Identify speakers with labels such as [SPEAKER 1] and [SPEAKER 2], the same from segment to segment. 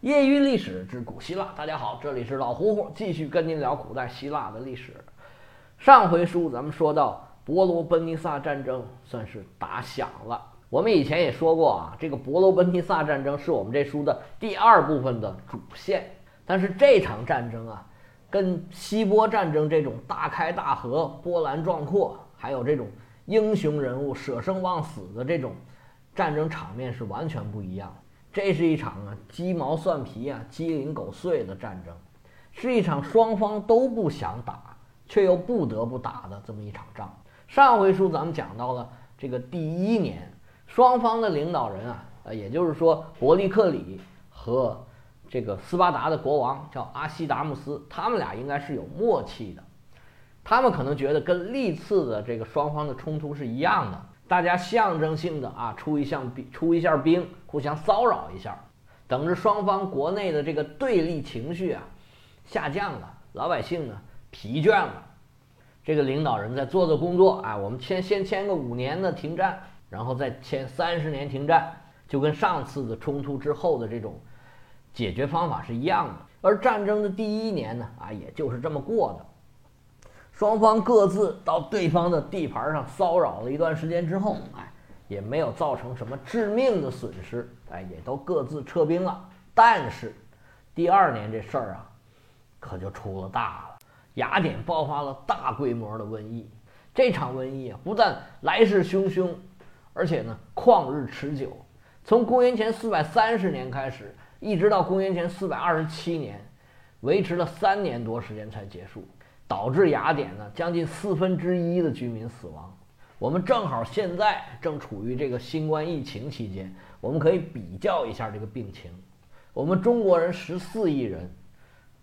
[SPEAKER 1] 业余历史之古希腊，大家好，这里是老胡胡，继续跟您聊古代希腊的历史。上回书咱们说到伯罗奔尼撒战争算是打响了。我们以前也说过啊，这个伯罗奔尼撒战争是我们这书的第二部分的主线。但是这场战争啊，跟希波战争这种大开大合、波澜壮阔，还有这种英雄人物舍生忘死的这种战争场面是完全不一样。这是一场啊鸡毛蒜皮啊鸡零狗碎的战争，是一场双方都不想打却又不得不打的这么一场仗。上回书咱们讲到了这个第一年，双方的领导人啊，呃，也就是说伯利克里和这个斯巴达的国王叫阿西达姆斯，他们俩应该是有默契的。他们可能觉得跟历次的这个双方的冲突是一样的。大家象征性的啊出一项兵，出一下兵，互相骚扰一下，等着双方国内的这个对立情绪啊下降了，老百姓呢疲倦了，这个领导人在做做工作，啊，我们签先签个五年的停战，然后再签三十年停战，就跟上次的冲突之后的这种解决方法是一样的。而战争的第一年呢，啊，也就是这么过的。双方各自到对方的地盘上骚扰了一段时间之后，哎，也没有造成什么致命的损失，哎，也都各自撤兵了。但是，第二年这事儿啊，可就出了大了。雅典爆发了大规模的瘟疫，这场瘟疫啊，不但来势汹汹，而且呢，旷日持久。从公元前四百三十年开始，一直到公元前四百二十七年，维持了三年多时间才结束。导致雅典呢将近四分之一的居民死亡。我们正好现在正处于这个新冠疫情期间，我们可以比较一下这个病情。我们中国人十四亿人，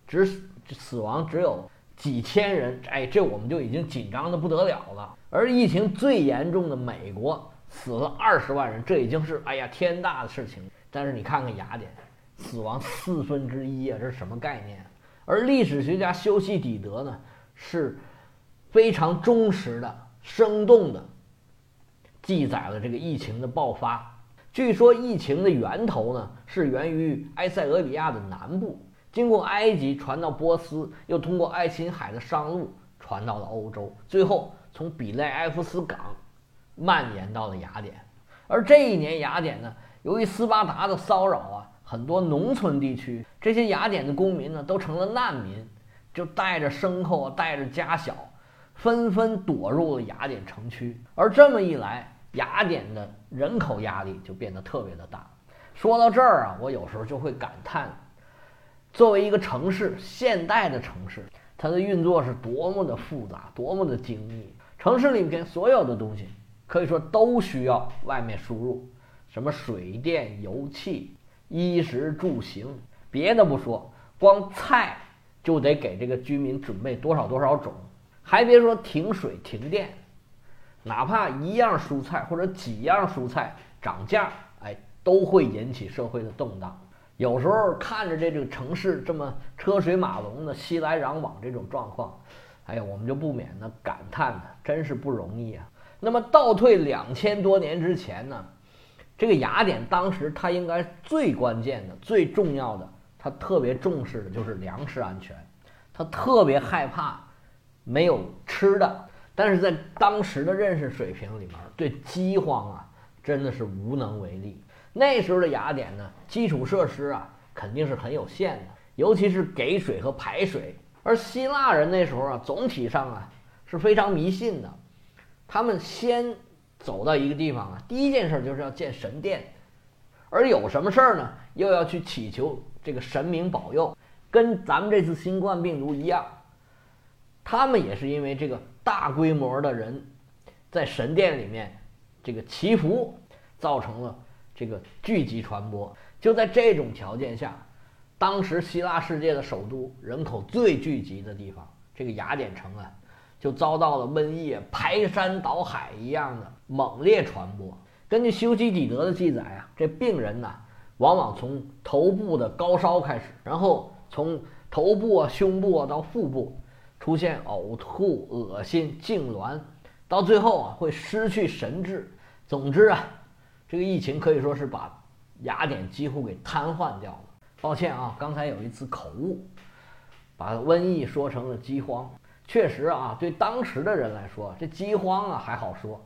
[SPEAKER 1] 只死亡只有几千人，哎，这我们就已经紧张的不得了了。而疫情最严重的美国死了二十万人，这已经是哎呀天大的事情。但是你看看雅典，死亡四分之一啊，这是什么概念？而历史学家修昔底德呢？是非常忠实的、生动的记载了这个疫情的爆发。据说疫情的源头呢是源于埃塞俄比亚的南部，经过埃及传到波斯，又通过爱琴海的商路传到了欧洲，最后从比雷埃夫斯港蔓延到了雅典。而这一年雅典呢，由于斯巴达的骚扰啊，很多农村地区这些雅典的公民呢都成了难民。就带着牲口，带着家小，纷纷躲入了雅典城区。而这么一来，雅典的人口压力就变得特别的大。说到这儿啊，我有时候就会感叹，作为一个城市，现代的城市，它的运作是多么的复杂，多么的精密。城市里边所有的东西，可以说都需要外面输入，什么水电油气、衣食住行，别的不说，光菜。就得给这个居民准备多少多少种，还别说停水停电，哪怕一样蔬菜或者几样蔬菜涨价，哎，都会引起社会的动荡。有时候看着这个城市这么车水马龙的熙来攘往这种状况，哎呀，我们就不免的感叹呢，真是不容易啊。那么倒退两千多年之前呢，这个雅典当时它应该最关键的、最重要的。他特别重视的就是粮食安全，他特别害怕没有吃的。但是在当时的认识水平里面，对饥荒啊真的是无能为力。那时候的雅典呢，基础设施啊肯定是很有限的，尤其是给水和排水。而希腊人那时候啊，总体上啊是非常迷信的，他们先走到一个地方啊，第一件事就是要建神殿，而有什么事儿呢，又要去祈求。这个神明保佑，跟咱们这次新冠病毒一样，他们也是因为这个大规模的人在神殿里面这个祈福，造成了这个聚集传播。就在这种条件下，当时希腊世界的首都人口最聚集的地方，这个雅典城啊，就遭到了瘟疫排山倒海一样的猛烈传播。根据修昔底德的记载啊，这病人呢。往往从头部的高烧开始，然后从头部啊、胸部啊到腹部出现呕吐、恶心、痉挛，到最后啊会失去神智。总之啊，这个疫情可以说是把雅典几乎给瘫痪掉了。抱歉啊，刚才有一次口误，把瘟疫说成了饥荒。确实啊，对当时的人来说，这饥荒啊还好说，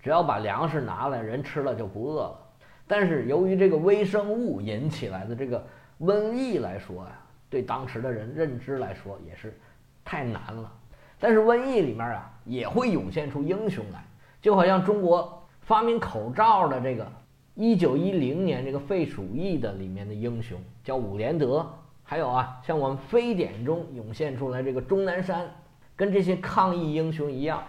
[SPEAKER 1] 只要把粮食拿来，人吃了就不饿了。但是由于这个微生物引起来的这个瘟疫来说呀，对当时的人认知来说也是太难了。但是瘟疫里面啊，也会涌现出英雄来，就好像中国发明口罩的这个一九一零年这个废鼠疫的里面的英雄叫伍连德，还有啊，像我们非典中涌现出来这个钟南山，跟这些抗疫英雄一样，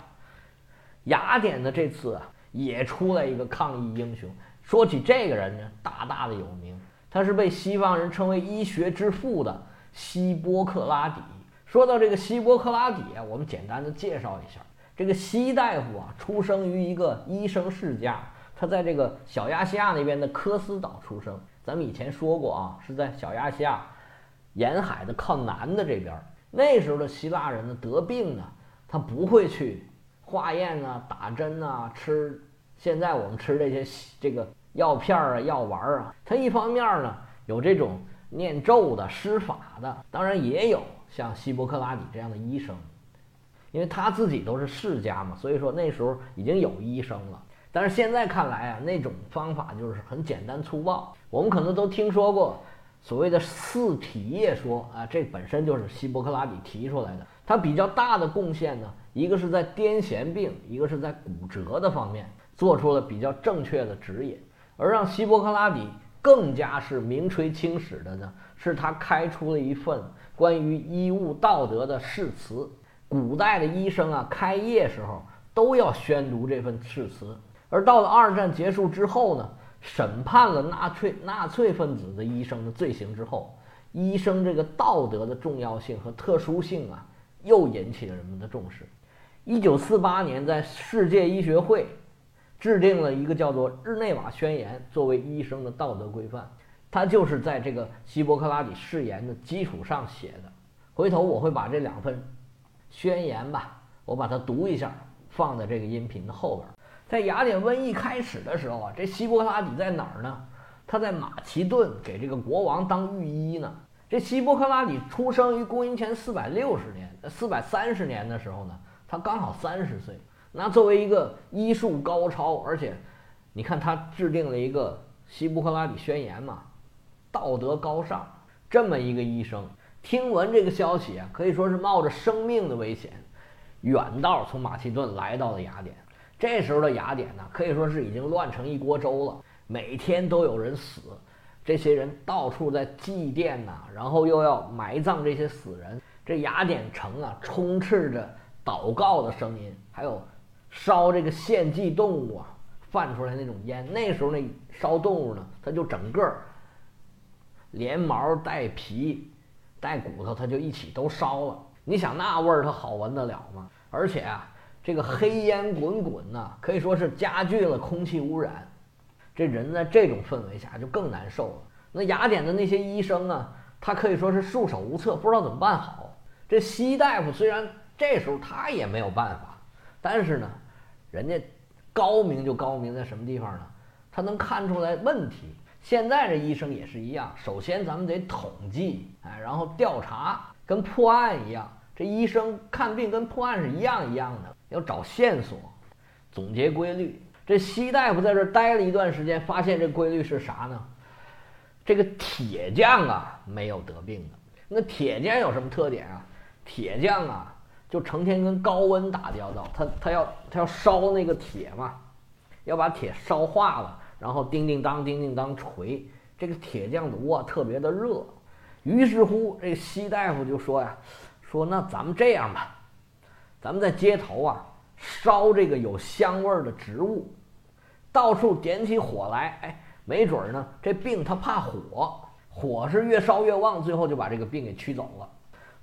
[SPEAKER 1] 雅典的这次啊也出来一个抗疫英雄。说起这个人呢，大大的有名，他是被西方人称为医学之父的希波克拉底。说到这个希波克拉底啊，我们简单的介绍一下。这个希大夫啊，出生于一个医生世家，他在这个小亚细亚那边的科斯岛出生。咱们以前说过啊，是在小亚细亚沿海的靠南的这边。那时候的希腊人呢，得病呢，他不会去化验啊、打针啊、吃现在我们吃这些这个药片儿啊、药丸儿啊。他一方面呢，有这种念咒的、施法的，当然也有。像希波克拉底这样的医生，因为他自己都是世家嘛，所以说那时候已经有医生了。但是现在看来啊，那种方法就是很简单粗暴。我们可能都听说过所谓的四体液说啊，这本身就是希波克拉底提出来的。他比较大的贡献呢，一个是在癫痫病，一个是在骨折的方面做出了比较正确的指引。而让希波克拉底更加是名垂青史的呢，是他开出了一份。关于医务道德的誓词，古代的医生啊，开业时候都要宣读这份誓词。而到了二战结束之后呢，审判了纳粹纳粹分子的医生的罪行之后，医生这个道德的重要性和特殊性啊，又引起了人们的重视。一九四八年，在世界医学会制定了一个叫做《日内瓦宣言》，作为医生的道德规范。他就是在这个希波克拉底誓言的基础上写的。回头我会把这两份宣言吧，我把它读一下，放在这个音频的后边。在雅典瘟疫开始的时候啊，这希波克拉底在哪儿呢？他在马其顿给这个国王当御医呢。这希波克拉底出生于公元前四百六十年、四百三十年的时候呢，他刚好三十岁。那作为一个医术高超，而且你看他制定了一个希波克拉底宣言嘛。道德高尚，这么一个医生，听闻这个消息啊，可以说是冒着生命的危险，远道从马其顿来到了雅典。这时候的雅典呢，可以说是已经乱成一锅粥了，每天都有人死，这些人到处在祭奠呐，然后又要埋葬这些死人。这雅典城啊，充斥着祷告的声音，还有烧这个献祭动物啊，泛出来那种烟。那时候那烧动物呢，它就整个。连毛带皮带骨头，它就一起都烧了。你想那味儿，它好闻得了吗？而且啊，这个黑烟滚滚呐，可以说是加剧了空气污染。这人在这种氛围下就更难受了。那雅典的那些医生啊，他可以说是束手无策，不知道怎么办好。这西大夫虽然这时候他也没有办法，但是呢，人家高明就高明在什么地方呢？他能看出来问题。现在这医生也是一样，首先咱们得统计，哎，然后调查，跟破案一样。这医生看病跟破案是一样一样的，要找线索，总结规律。这西大夫在这待了一段时间，发现这规律是啥呢？这个铁匠啊没有得病的。那铁匠有什么特点啊？铁匠啊就成天跟高温打交道，他他要他要烧那个铁嘛，要把铁烧化了。然后叮叮当，叮叮当锤，这个铁匠炉啊特别的热。于是乎，这个西大夫就说呀：“说那咱们这样吧，咱们在街头啊烧这个有香味的植物，到处点起火来，哎，没准儿呢这病它怕火，火是越烧越旺，最后就把这个病给驱走了。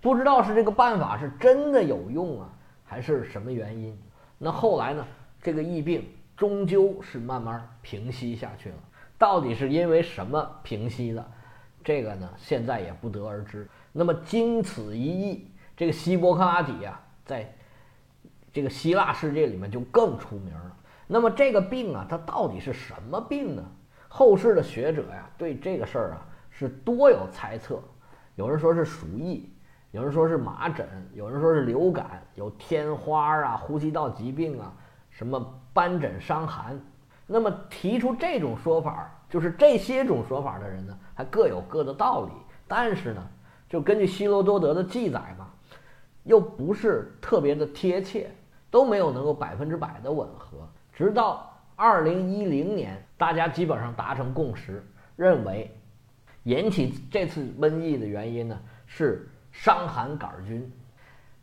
[SPEAKER 1] 不知道是这个办法是真的有用啊，还是什么原因？那后来呢，这个疫病。”终究是慢慢平息下去了，到底是因为什么平息的？这个呢，现在也不得而知。那么经此一役，这个希波克拉底呀，在这个希腊世界里面就更出名了。那么这个病啊，它到底是什么病呢？后世的学者呀，对这个事儿啊是多有猜测，有人说是鼠疫，有人说是麻疹，有人说是流感，有天花啊、呼吸道疾病啊、什么斑疹伤寒。那么提出这种说法，就是这些种说法的人呢，还各有各的道理。但是呢，就根据希罗多德的记载吧，又不是特别的贴切，都没有能够百分之百的吻合。直到二零一零年，大家基本上达成共识，认为引起这次瘟疫的原因呢是伤寒杆菌。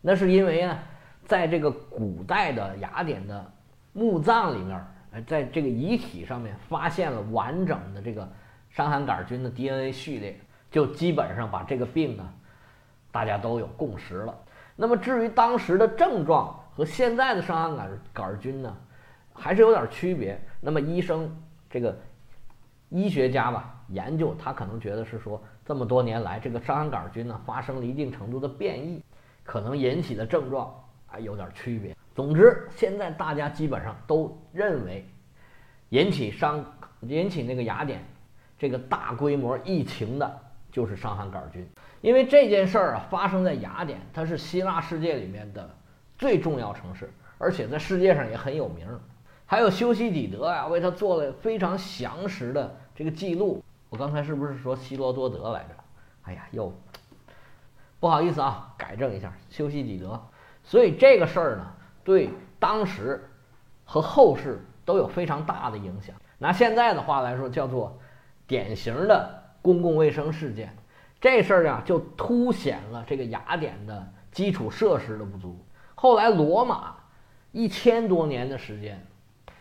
[SPEAKER 1] 那是因为呢，在这个古代的雅典的墓葬里面，在这个遗体上面发现了完整的这个伤寒杆菌的 DNA 序列。就基本上把这个病呢，大家都有共识了。那么至于当时的症状和现在的伤寒杆杆菌呢，还是有点区别。那么医生这个医学家吧，研究他可能觉得是说，这么多年来这个伤寒杆菌呢发生了一定程度的变异，可能引起的症状啊有点区别。总之，现在大家基本上都认为，引起伤引起那个雅典这个大规模疫情的。就是伤寒杆菌，因为这件事儿啊发生在雅典，它是希腊世界里面的最重要城市，而且在世界上也很有名。还有修昔底德啊，为他做了非常详实的这个记录。我刚才是不是说希罗多德来着？哎呀，又不好意思啊，改正一下，修昔底德。所以这个事儿呢，对当时和后世都有非常大的影响。拿现在的话来说，叫做典型的。公共卫生事件，这事儿啊，就凸显了这个雅典的基础设施的不足。后来罗马一千多年的时间，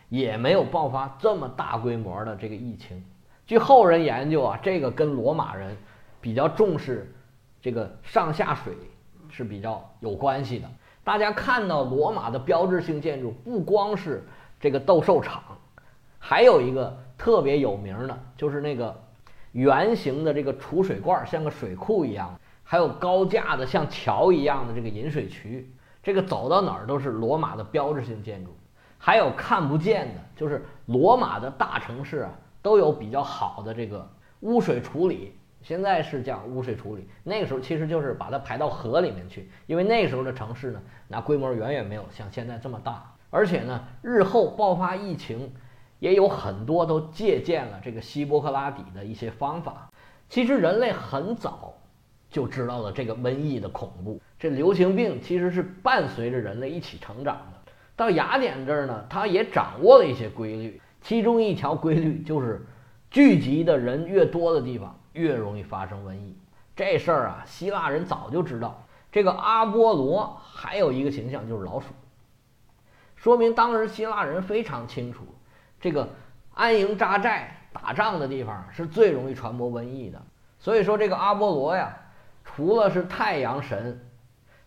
[SPEAKER 1] 也没有爆发这么大规模的这个疫情。据后人研究啊，这个跟罗马人比较重视这个上下水是比较有关系的。大家看到罗马的标志性建筑，不光是这个斗兽场，还有一个特别有名的，就是那个。圆形的这个储水罐像个水库一样，还有高架的像桥一样的这个引水渠，这个走到哪儿都是罗马的标志性建筑。还有看不见的，就是罗马的大城市啊都有比较好的这个污水处理。现在是叫污水处理，那个时候其实就是把它排到河里面去，因为那时候的城市呢，那规模远远没有像现在这么大，而且呢，日后爆发疫情。也有很多都借鉴了这个希波克拉底的一些方法。其实人类很早就知道了这个瘟疫的恐怖，这流行病其实是伴随着人类一起成长的。到雅典这儿呢，他也掌握了一些规律，其中一条规律就是聚集的人越多的地方越容易发生瘟疫。这事儿啊，希腊人早就知道。这个阿波罗还有一个形象就是老鼠，说明当时希腊人非常清楚。这个安营扎寨、打仗的地方是最容易传播瘟疫的。所以说，这个阿波罗呀，除了是太阳神，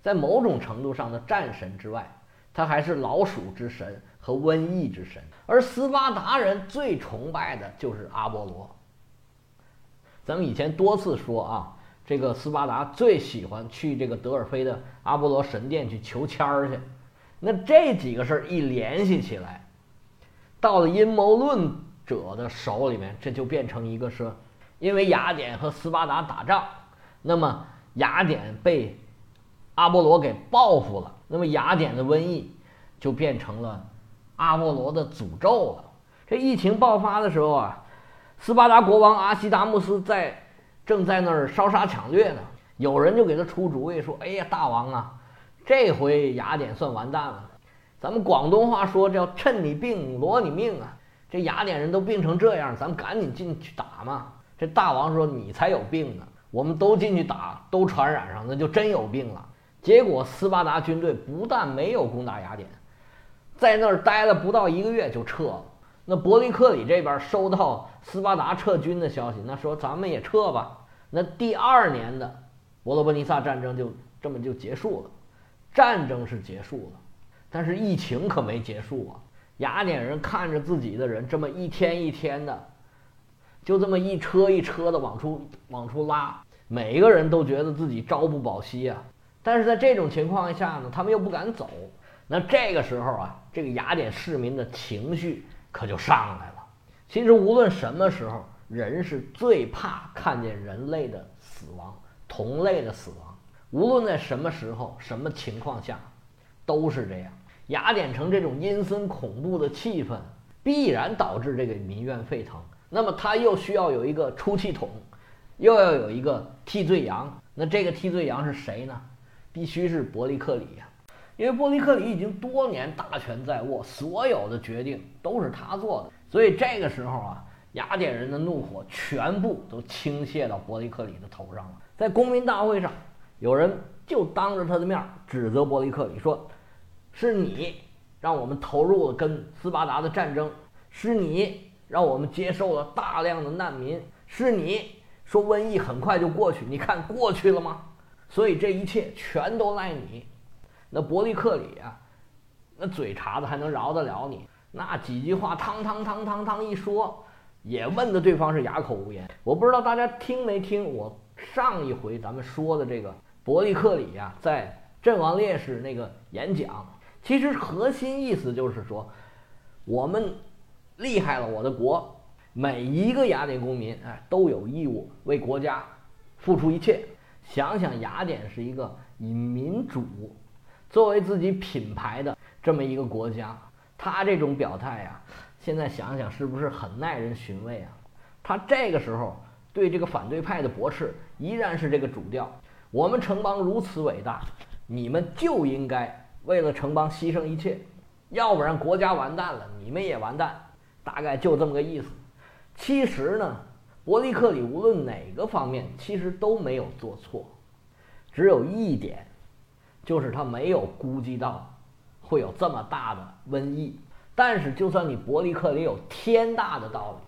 [SPEAKER 1] 在某种程度上的战神之外，他还是老鼠之神和瘟疫之神。而斯巴达人最崇拜的就是阿波罗。咱们以前多次说啊，这个斯巴达最喜欢去这个德尔菲的阿波罗神殿去求签儿去。那这几个事儿一联系起来。到了阴谋论者的手里面，这就变成一个是，因为雅典和斯巴达打仗，那么雅典被阿波罗给报复了，那么雅典的瘟疫就变成了阿波罗的诅咒了。这疫情爆发的时候啊，斯巴达国王阿西达穆斯在正在那儿烧杀抢掠呢，有人就给他出主意说：“哎呀，大王啊，这回雅典算完蛋了。”咱们广东话说叫趁你病夺你命啊！这雅典人都病成这样，咱们赶紧进去打嘛！这大王说你才有病呢，我们都进去打，都传染上，那就真有病了。结果斯巴达军队不但没有攻打雅典，在那儿待了不到一个月就撤了。那伯利克里这边收到斯巴达撤军的消息，那说咱们也撤吧。那第二年的伯罗奔尼撒战争就这么就结束了，战争是结束了。但是疫情可没结束啊！雅典人看着自己的人这么一天一天的，就这么一车一车的往出往出拉，每一个人都觉得自己朝不保夕啊。但是在这种情况下呢，他们又不敢走。那这个时候啊，这个雅典市民的情绪可就上来了。其实无论什么时候，人是最怕看见人类的死亡，同类的死亡，无论在什么时候、什么情况下，都是这样。雅典城这种阴森恐怖的气氛，必然导致这个民怨沸腾。那么，他又需要有一个出气筒，又要有一个替罪羊。那这个替罪羊是谁呢？必须是伯利克里呀，因为伯利克里已经多年大权在握，所有的决定都是他做的。所以这个时候啊，雅典人的怒火全部都倾泻到伯利克里的头上了。在公民大会上，有人就当着他的面指责伯利克里说。是你让我们投入了跟斯巴达的战争，是你让我们接受了大量的难民，是你说瘟疫很快就过去，你看过去了吗？所以这一切全都赖你。那伯利克里啊，那嘴茬子还能饶得了你？那几句话，汤汤汤汤汤一说，也问的对方是哑口无言。我不知道大家听没听我上一回咱们说的这个伯利克里呀，在阵亡烈士那个演讲。其实核心意思就是说，我们厉害了，我的国，每一个雅典公民哎都有义务为国家付出一切。想想雅典是一个以民主作为自己品牌的这么一个国家，他这种表态呀，现在想想是不是很耐人寻味啊？他这个时候对这个反对派的驳斥依然是这个主调：我们城邦如此伟大，你们就应该。为了城邦牺牲一切，要不然国家完蛋了，你们也完蛋，大概就这么个意思。其实呢，伯利克里无论哪个方面，其实都没有做错，只有一点，就是他没有估计到会有这么大的瘟疫。但是，就算你伯利克里有天大的道理，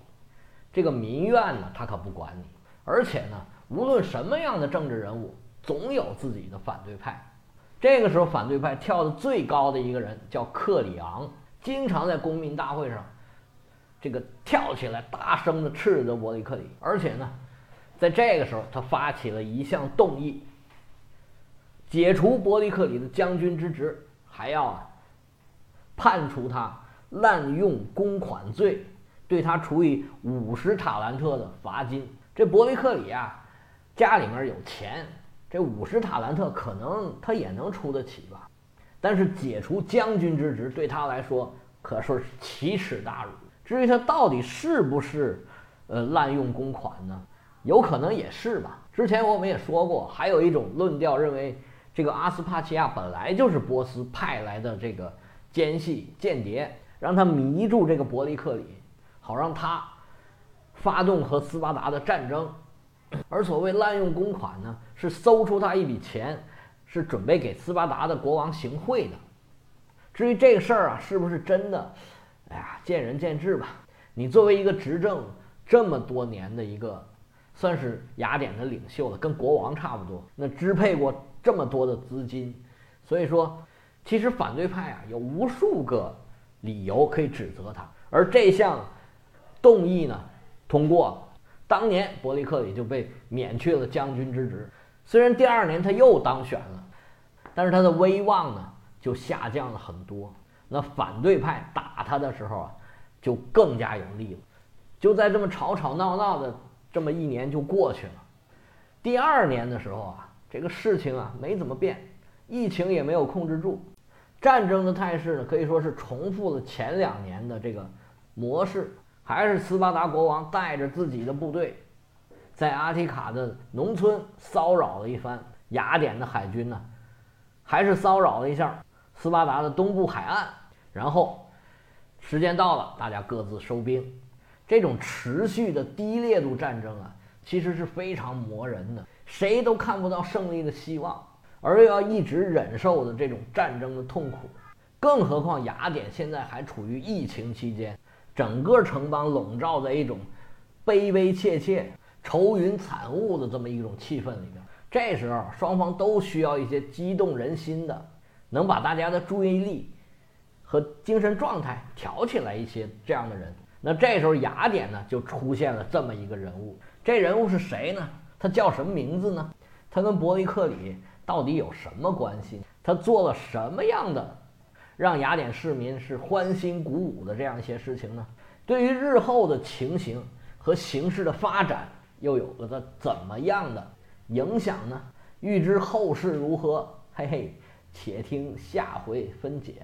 [SPEAKER 1] 这个民怨呢，他可不管你。而且呢，无论什么样的政治人物，总有自己的反对派。这个时候，反对派跳的最高的一个人叫克里昂，经常在公民大会上，这个跳起来，大声的斥责伯利克里。而且呢，在这个时候，他发起了一项动议，解除伯利克里的将军之职，还要啊判处他滥用公款罪，对他处以五十塔兰特的罚金。这伯利克里啊，家里面有钱。这五十塔兰特可能他也能出得起吧，但是解除将军之职对他来说可说是奇耻大辱。至于他到底是不是呃滥用公款呢？有可能也是吧。之前我们也说过，还有一种论调认为，这个阿斯帕齐亚本来就是波斯派来的这个奸细间谍，让他迷住这个伯利克里，好让他发动和斯巴达的战争。而所谓滥用公款呢，是搜出他一笔钱，是准备给斯巴达的国王行贿的。至于这个事儿啊，是不是真的？哎呀，见仁见智吧。你作为一个执政这么多年的一个，算是雅典的领袖了，跟国王差不多，那支配过这么多的资金，所以说，其实反对派啊有无数个理由可以指责他。而这项动议呢，通过。当年伯利克里就被免去了将军之职，虽然第二年他又当选了，但是他的威望呢就下降了很多。那反对派打他的时候啊，就更加有力了。就在这么吵吵闹闹的这么一年就过去了。第二年的时候啊，这个事情啊没怎么变，疫情也没有控制住，战争的态势呢可以说是重复了前两年的这个模式。还是斯巴达国王带着自己的部队，在阿提卡的农村骚扰了一番。雅典的海军呢，还是骚扰了一下斯巴达的东部海岸。然后，时间到了，大家各自收兵。这种持续的低烈度战争啊，其实是非常磨人的，谁都看不到胜利的希望，而又要一直忍受的这种战争的痛苦。更何况雅典现在还处于疫情期间。整个城邦笼罩在一种悲悲切切、愁云惨雾的这么一种气氛里边。这时候，双方都需要一些激动人心的，能把大家的注意力和精神状态挑起来一些这样的人。那这时候，雅典呢就出现了这么一个人物。这人物是谁呢？他叫什么名字呢？他跟伯利克里到底有什么关系？他做了什么样的？让雅典市民是欢欣鼓舞的这样一些事情呢？对于日后的情形和形势的发展又有了个怎么样的影响呢？欲知后事如何，嘿嘿，且听下回分解。